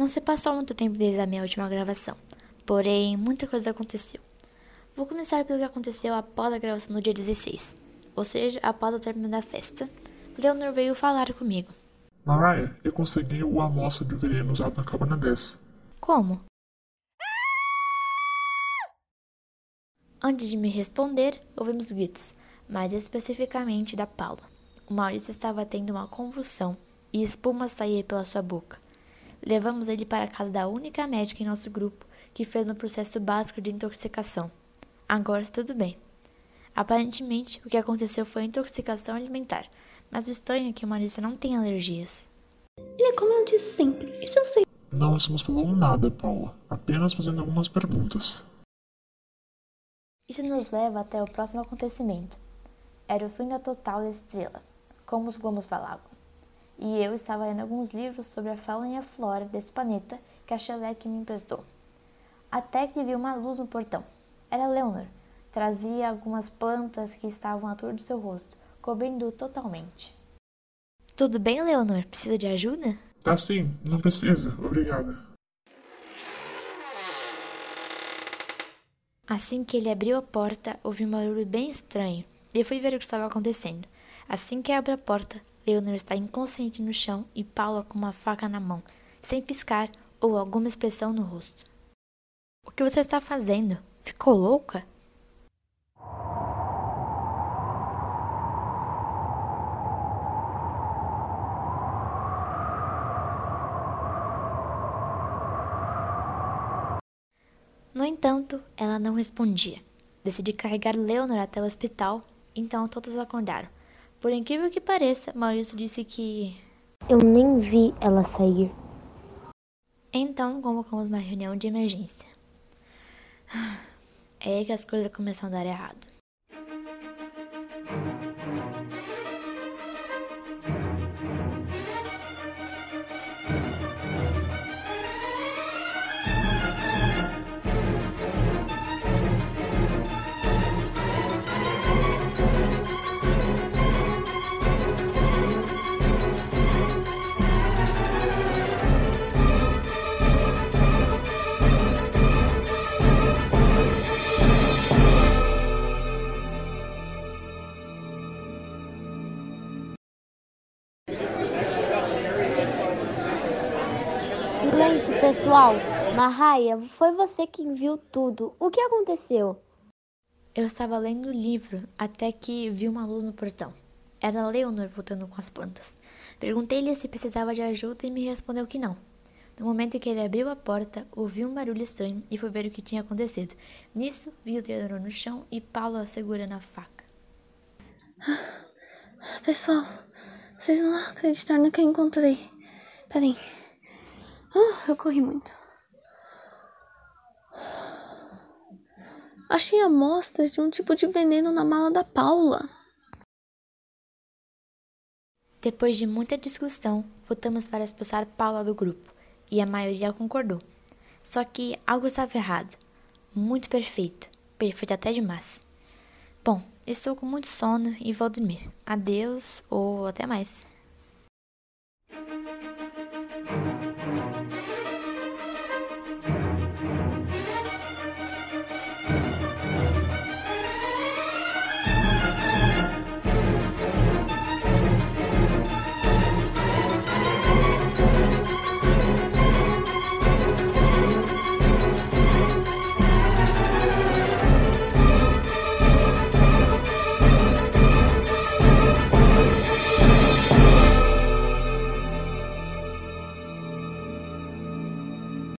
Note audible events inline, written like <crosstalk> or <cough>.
Não se passou muito tempo desde a minha última gravação, porém muita coisa aconteceu. Vou começar pelo que aconteceu após a gravação no dia 16, ou seja, após o término da festa. Leonor veio falar comigo. Mariah, eu consegui o amostra de veneno usado na cabana 10. Como? Antes de me responder, ouvimos gritos, mais especificamente da Paula. O Maurício estava tendo uma convulsão e espuma saía pela sua boca. Levamos ele para a casa da única médica em nosso grupo que fez no processo básico de intoxicação. Agora está tudo bem. Aparentemente, o que aconteceu foi intoxicação alimentar, mas o estranho é que o Maurício não tem alergias. Ele é como eu disse sempre. E se você. Não estamos falando nada, Paula. Apenas fazendo algumas perguntas. Isso nos leva até o próximo acontecimento. Era o fim da total da estrela, como os gomos falavam. E eu estava lendo alguns livros sobre a fauna e a flora desse planeta que a Shellek me emprestou. Até que vi uma luz no portão. Era Leonor. Trazia algumas plantas que estavam à altura do seu rosto, cobrindo-o totalmente. Tudo bem, Leonor? Precisa de ajuda? Tá sim, não precisa. Obrigada. Assim que ele abriu a porta, ouvi um barulho bem estranho e fui ver o que estava acontecendo. Assim que abre a porta, Leonor está inconsciente no chão e Paula com uma faca na mão, sem piscar ou alguma expressão no rosto. O que você está fazendo? Ficou louca? No entanto, ela não respondia. Decidi carregar Leonor até o hospital, então todos acordaram. Por incrível que pareça, Maurício disse que. Eu nem vi ela sair. Então convocamos uma reunião de emergência. <sighs> É aí que as coisas começam a dar errado. Pessoal. Marraia, foi você quem viu tudo. O que aconteceu? Eu estava lendo o livro até que vi uma luz no portão. Era Leonor voltando com as plantas. Perguntei-lhe se precisava de ajuda e me respondeu que não. No momento em que ele abriu a porta, ouvi um barulho estranho e fui ver o que tinha acontecido. Nisso, vi o Leonor no chão e Paula segurando a faca. Pessoal, vocês não acreditaram no que eu encontrei. Peraí. Ah, eu corri muito. Achei amostras de um tipo de veneno na mala da Paula. Depois de muita discussão, votamos para expulsar Paula do grupo e a maioria concordou. Só que algo estava errado. Muito perfeito. Perfeito até demais. Bom, estou com muito sono e vou dormir. Adeus ou até mais.